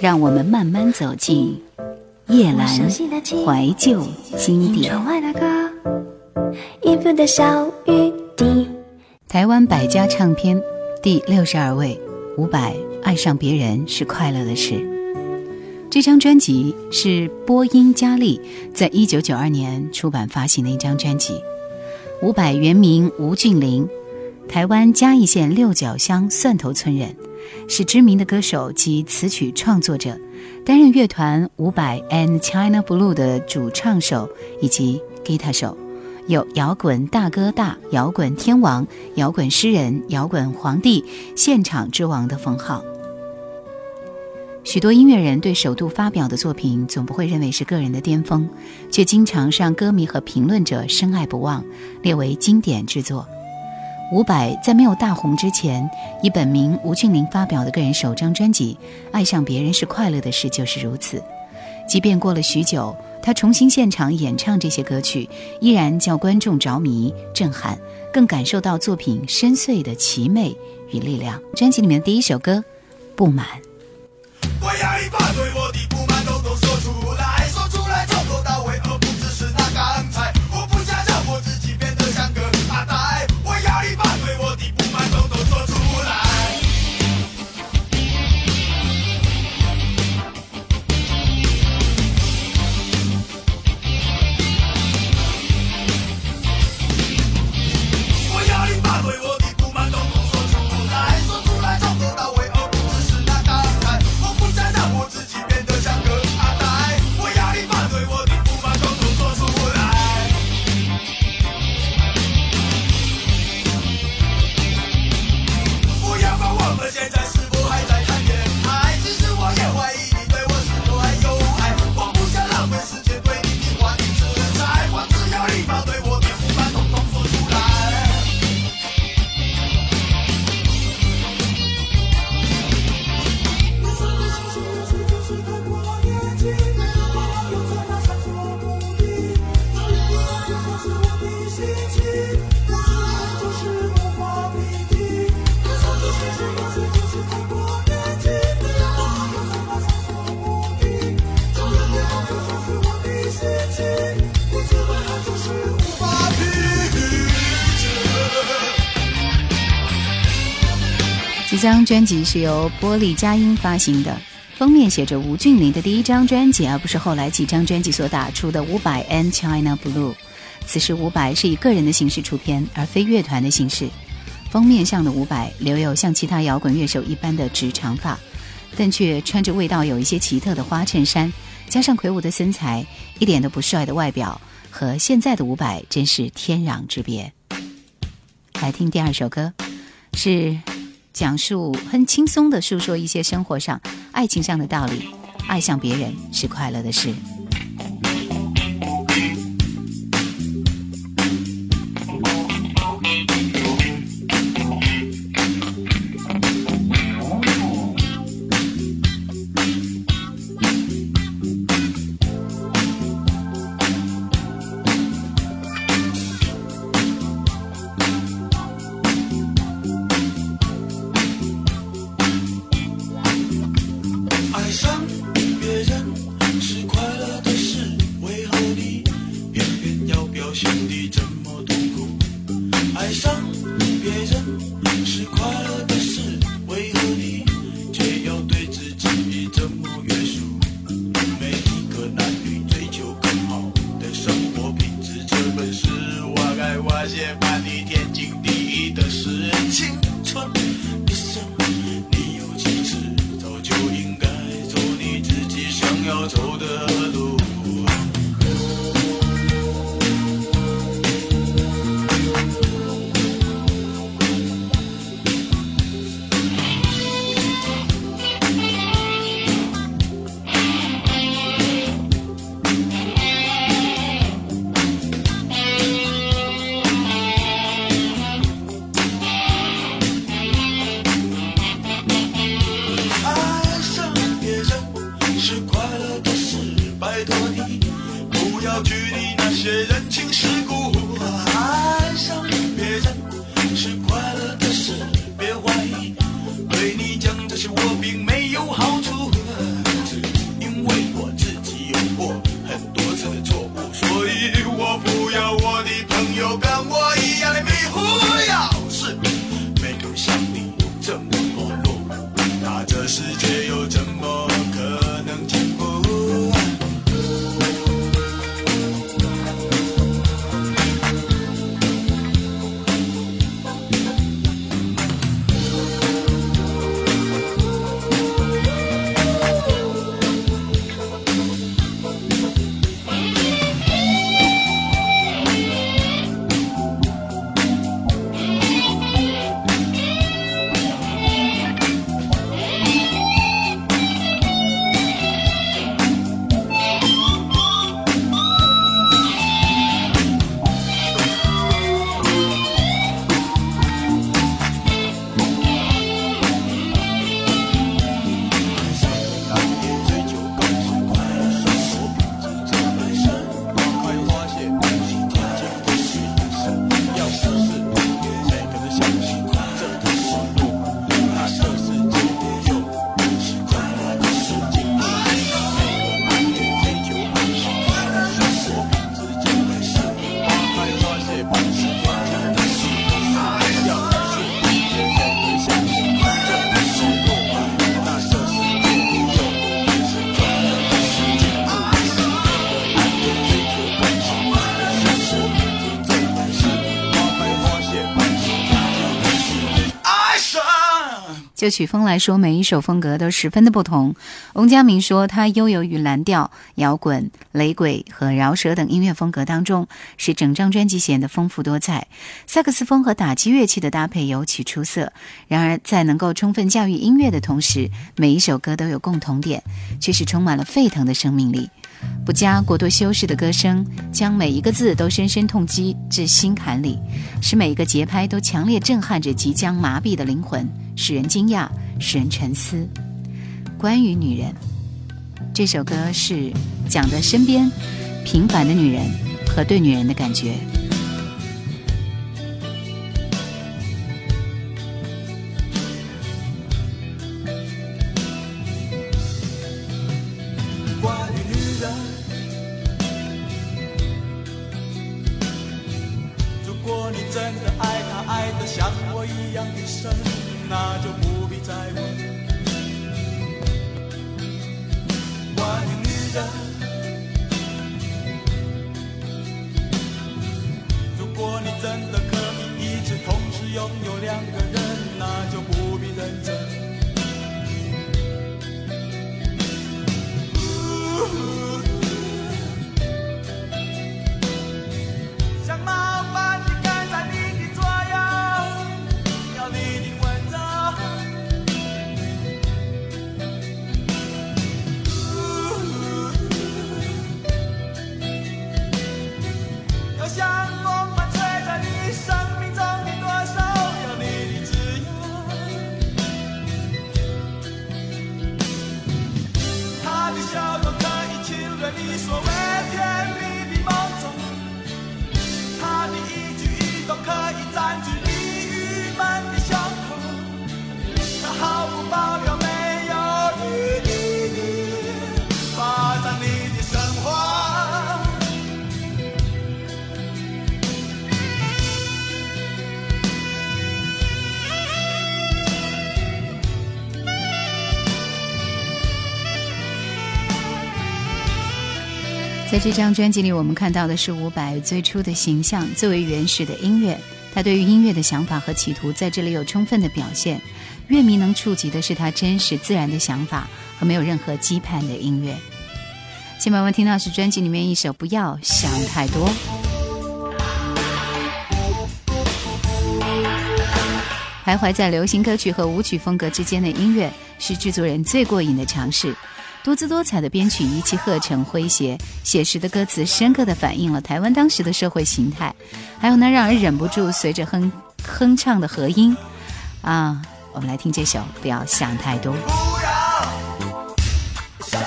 让我们慢慢走进叶阑怀旧经典。台湾百家唱片第六十二位，伍佰《爱上别人是快乐的事》。这张专辑是波音佳丽在一九九二年出版发行的一张专辑。伍佰原名吴俊霖，台湾嘉义县六角乡蒜头村人。是知名的歌手及词曲创作者，担任乐团五百 and China Blue 的主唱手以及吉他手，有“摇滚大哥大”“摇滚天王”“摇滚诗人”“摇滚皇帝”“现场之王”的封号。许多音乐人对首度发表的作品总不会认为是个人的巅峰，却经常让歌迷和评论者深爱不忘，列为经典之作。伍佰在没有大红之前，以本名吴俊霖发表的个人首张专辑《爱上别人是快乐的事》就是如此。即便过了许久，他重新现场演唱这些歌曲，依然叫观众着迷、震撼，更感受到作品深邃的奇美与力量。专辑里面的第一首歌《不满》。这这张专辑是由玻璃佳音发行的，封面写着吴俊霖的第一张专辑，而不是后来几张专辑所打出的五百 and China Blue。此时伍佰是以个人的形式出片，而非乐团的形式。封面上的伍佰留有像其他摇滚乐手一般的直长发，但却穿着味道有一些奇特的花衬衫，加上魁梧的身材，一点都不帅的外表，和现在的伍佰真是天壤之别。来听第二首歌，是。讲述很轻松的诉说一些生活上、爱情上的道理，爱上别人是快乐的事。就曲风来说，每一首风格都十分的不同。翁佳明说，他悠游于蓝调、摇滚、雷鬼和饶舌等音乐风格当中，使整张专辑显得丰富多彩。萨克斯风和打击乐器的搭配尤其出色。然而，在能够充分驾驭音乐的同时，每一首歌都有共同点，却是充满了沸腾的生命力。不加过多修饰的歌声，将每一个字都深深痛击至心坎里，使每一个节拍都强烈震撼着即将麻痹的灵魂，使人惊讶，使人沉思。关于女人，这首歌是讲的身边平凡的女人和对女人的感觉。在这张专辑里，我们看到的是伍佰最初的形象，最为原始的音乐。他对于音乐的想法和企图在这里有充分的表现。乐迷能触及的是他真实自然的想法和没有任何羁绊的音乐。下面我们听到是专辑里面一首《不要想太多》。徘徊在流行歌曲和舞曲风格之间的音乐，是制作人最过瘾的尝试。多姿多彩的编曲，一气呵成诙谐，写实的歌词，深刻的反映了台湾当时的社会形态。还有呢，让人忍不住随着哼哼唱的和音，啊，我们来听这首《不要想太多》。像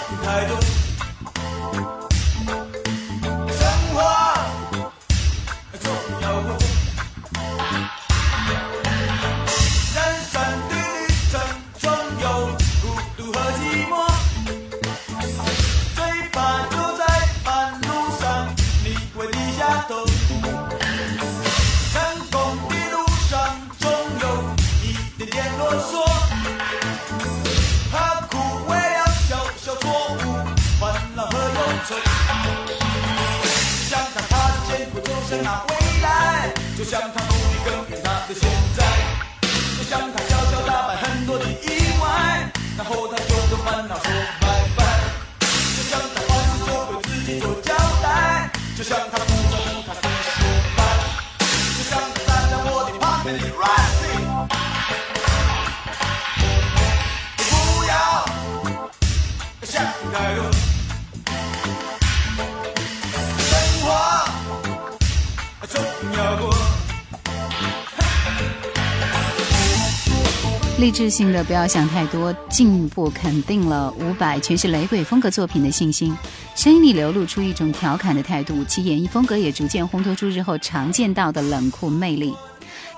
励志性的不要想太多，进步肯定了伍佰全是雷鬼风格作品的信心，声音里流露出一种调侃的态度，其演绎风格也逐渐烘托出日后常见到的冷酷魅力。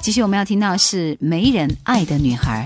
继续我们要听到是没人爱的女孩。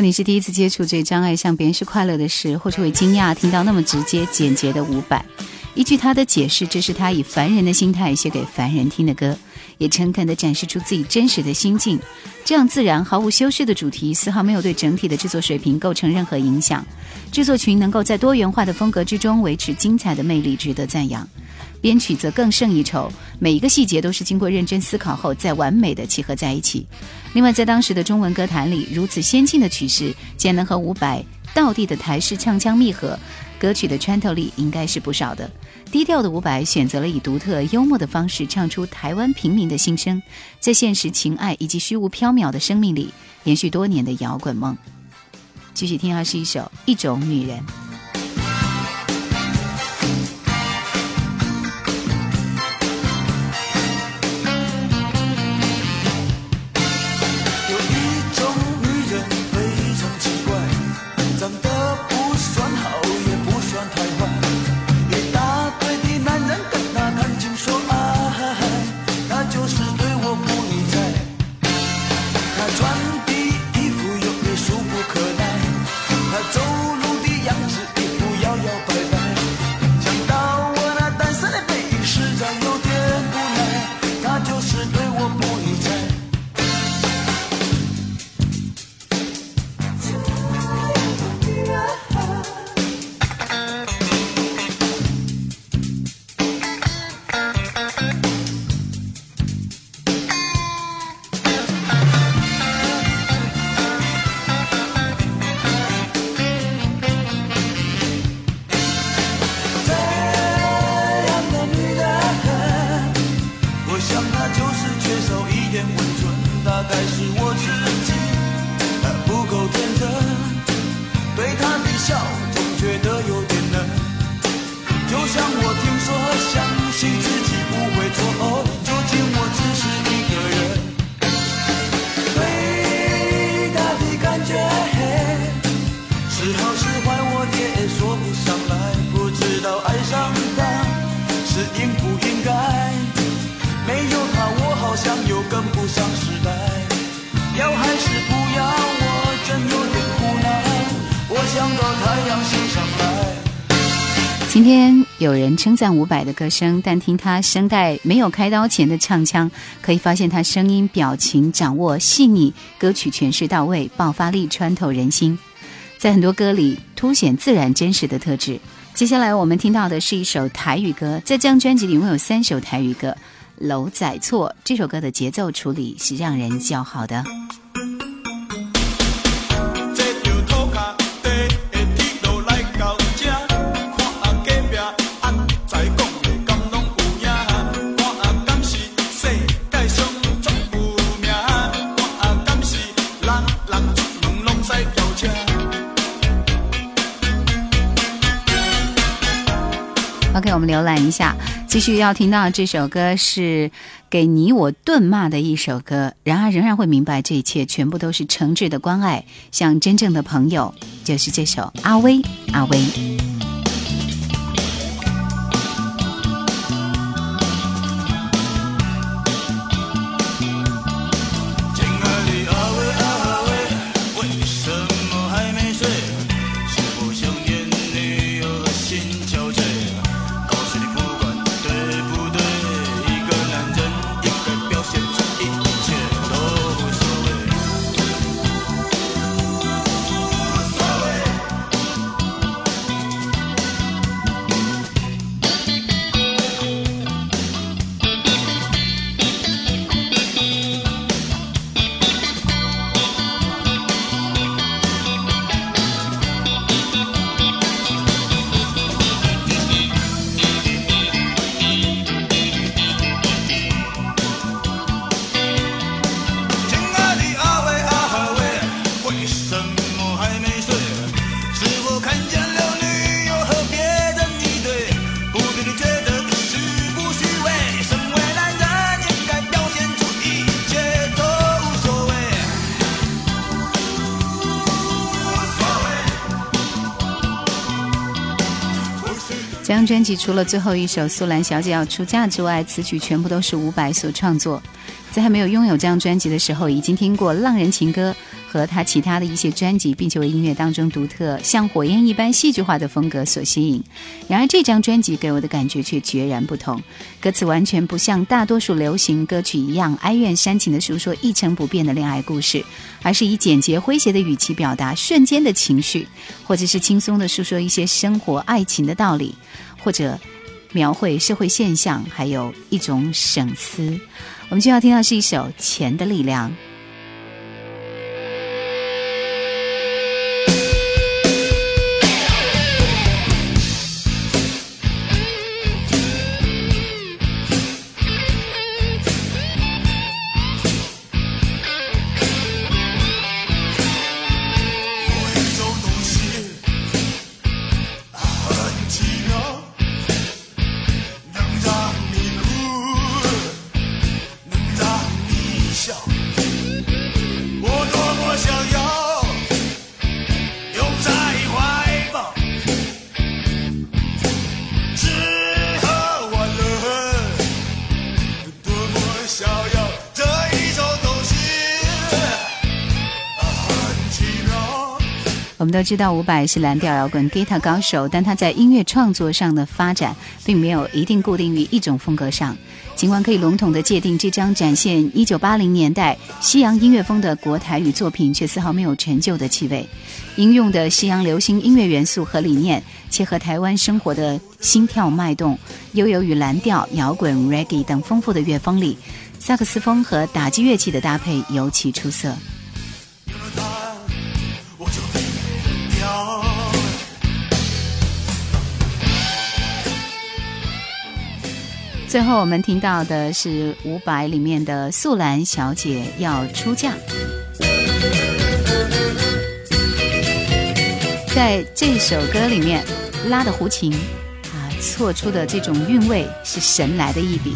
果你是第一次接触这张《爱向别人是快乐的事》，或是会惊讶听到那么直接简洁的伍佰，依据他的解释，这是他以凡人的心态写给凡人听的歌，也诚恳地展示出自己真实的心境。这样自然、毫无修饰的主题，丝毫没有对整体的制作水平构成任何影响。制作群能够在多元化的风格之中维持精彩的魅力，值得赞扬。编曲则更胜一筹，每一个细节都是经过认真思考后再完美的契合在一起。另外，在当时的中文歌坛里，如此先进的曲式，竟然能和伍佰道地的台式唱腔密合，歌曲的穿透力应该是不少的。低调的伍佰选择了以独特幽默的方式唱出台湾平民的心声，在现实情爱以及虚无缥缈的生命里，延续多年的摇滚梦。继续听，啊是一首《一种女人》。今天有人称赞伍佰的歌声，但听他声带没有开刀前的唱腔，可以发现他声音、表情掌握细腻，歌曲诠释到位，爆发力穿透人心，在很多歌里凸显自然真实的特质。接下来我们听到的是一首台语歌，在这张专辑里，共有三首台语歌。《楼仔错》这首歌的节奏处理是让人叫好的。我们浏览一下，继续要听到这首歌是给你我顿骂的一首歌。然而，仍然会明白这一切全部都是诚挚的关爱，像真正的朋友，就是这首《阿威阿威》。专辑除了最后一首《苏兰小姐要出嫁》之外，词曲全部都是伍佰所创作。在还没有拥有这张专辑的时候，已经听过《浪人情歌》和他其他的一些专辑，并且为音乐当中独特像火焰一般戏剧化的风格所吸引。然而，这张专辑给我的感觉却截然不同，歌词完全不像大多数流行歌曲一样哀怨煽情的诉说一成不变的恋爱故事，而是以简洁诙谐的语气表达瞬间的情绪，或者是轻松的诉说一些生活爱情的道理。或者描绘社会现象，还有一种省思。我们就要听到是一首《钱的力量》。我们都知道伍佰是蓝调摇滚 guitar 高手，但他在音乐创作上的发展并没有一定固定于一种风格上。尽管可以笼统地界定这张展现1980年代西洋音乐风的国台语作品，却丝毫没有陈旧的气味。应用的西洋流行音乐元素和理念，切合台湾生活的心跳脉动，悠游于蓝调、摇滚、reggae 等丰富的乐风里，萨克斯风和打击乐器的搭配尤其出色。最后我们听到的是伍佰里面的《素兰小姐要出嫁》。在这首歌里面拉的胡琴啊，错出的这种韵味是神来的一笔。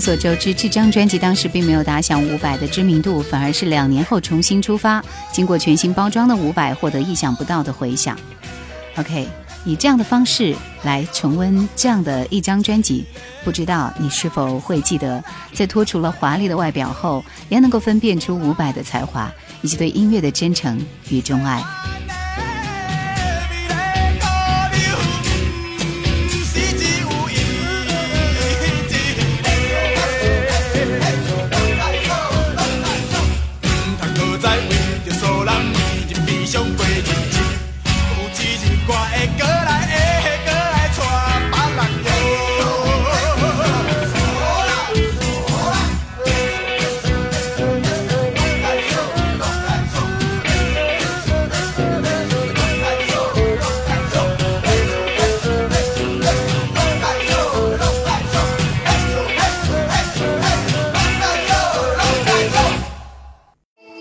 众所周知，这张专辑当时并没有打响伍佰的知名度，反而是两年后重新出发，经过全新包装的伍佰获得意想不到的回响。OK，以这样的方式来重温这样的一张专辑，不知道你是否会记得，在脱除了华丽的外表后，也能够分辨出伍佰的才华以及对音乐的真诚与钟爱。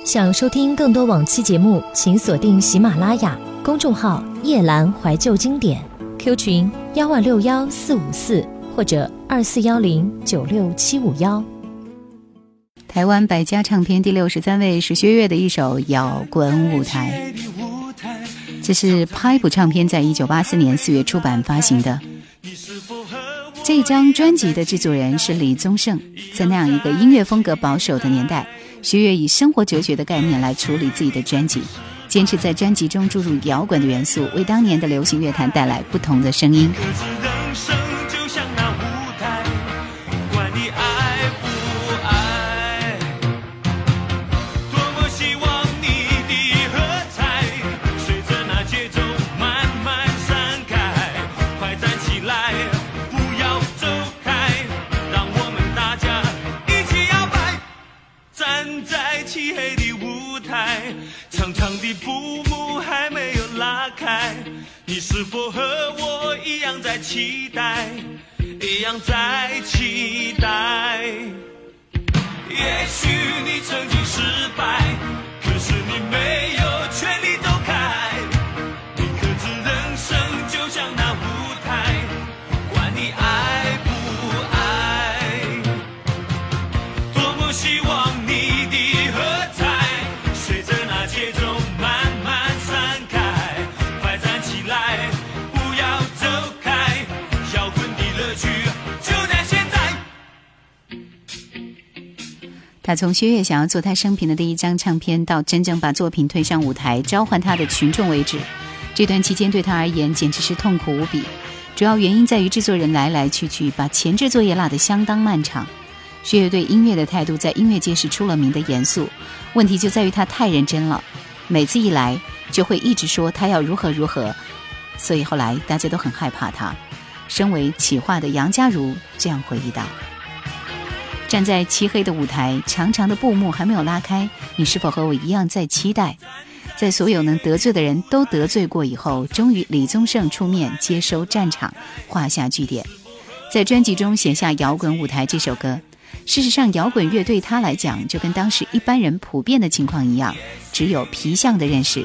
想收听更多往期节目，请锁定喜马拉雅公众号“夜阑怀旧经典 ”，Q 群幺万六幺四五四或者二四幺零九六七五幺。台湾百家唱片第六十三位是薛岳的一首摇滚舞台，这是拍谱唱片在一九八四年四月出版发行的。这张专辑的制作人是李宗盛，在那样一个音乐风格保守的年代。薛岳以生活哲学的概念来处理自己的专辑，坚持在专辑中注入摇滚的元素，为当年的流行乐坛带来不同的声音。他从薛岳想要做他生平的第一张唱片，到真正把作品推上舞台召唤他的群众为止，这段期间对他而言简直是痛苦无比。主要原因在于制作人来来去去，把前置作业落得相当漫长。薛岳对音乐的态度在音乐界是出了名的严肃，问题就在于他太认真了，每次一来就会一直说他要如何如何，所以后来大家都很害怕他。身为企划的杨佳如这样回忆道。站在漆黑的舞台，长长的布幕还没有拉开，你是否和我一样在期待？在所有能得罪的人都得罪过以后，终于李宗盛出面接收战场，画下句点，在专辑中写下《摇滚舞台》这首歌。事实上，摇滚乐对他来讲，就跟当时一般人普遍的情况一样，只有皮相的认识。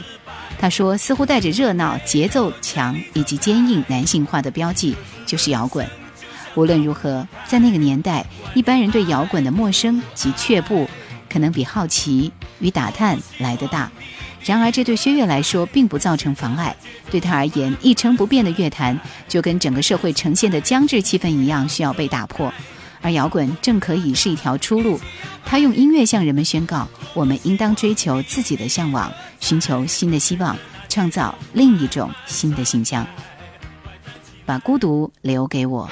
他说，似乎带着热闹、节奏强以及坚硬、男性化的标记，就是摇滚。无论如何，在那个年代，一般人对摇滚的陌生及却步，可能比好奇与打探来得大。然而，这对薛岳来说并不造成妨碍。对他而言，一成不变的乐坛就跟整个社会呈现的僵滞气氛一样，需要被打破。而摇滚正可以是一条出路。他用音乐向人们宣告：我们应当追求自己的向往，寻求新的希望，创造另一种新的形象。把孤独留给我。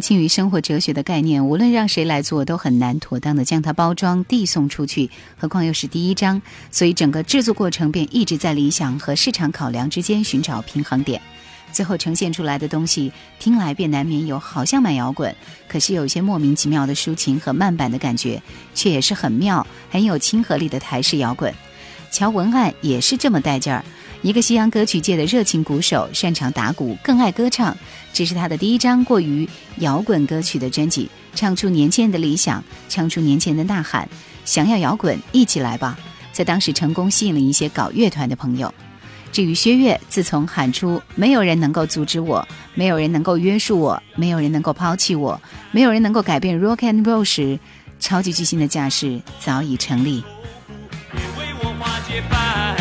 轻于生活哲学的概念，无论让谁来做，都很难妥当的将它包装递送出去。何况又是第一章，所以整个制作过程便一直在理想和市场考量之间寻找平衡点。最后呈现出来的东西，听来便难免有好像蛮摇滚，可是有些莫名其妙的抒情和慢板的感觉，却也是很妙、很有亲和力的台式摇滚。乔文案也是这么带劲儿。一个西洋歌曲界的热情鼓手，擅长打鼓，更爱歌唱。这是他的第一张过于摇滚歌曲的专辑，唱出年轻人的理想，唱出年轻人的呐喊。想要摇滚，一起来吧！在当时成功吸引了一些搞乐团的朋友。至于薛岳，自从喊出“没有人能够阻止我，没有人能够约束我，没有人能够抛弃我，没有人能够改变 rock and roll” 时，超级巨星的架势早已成立。为我化解烦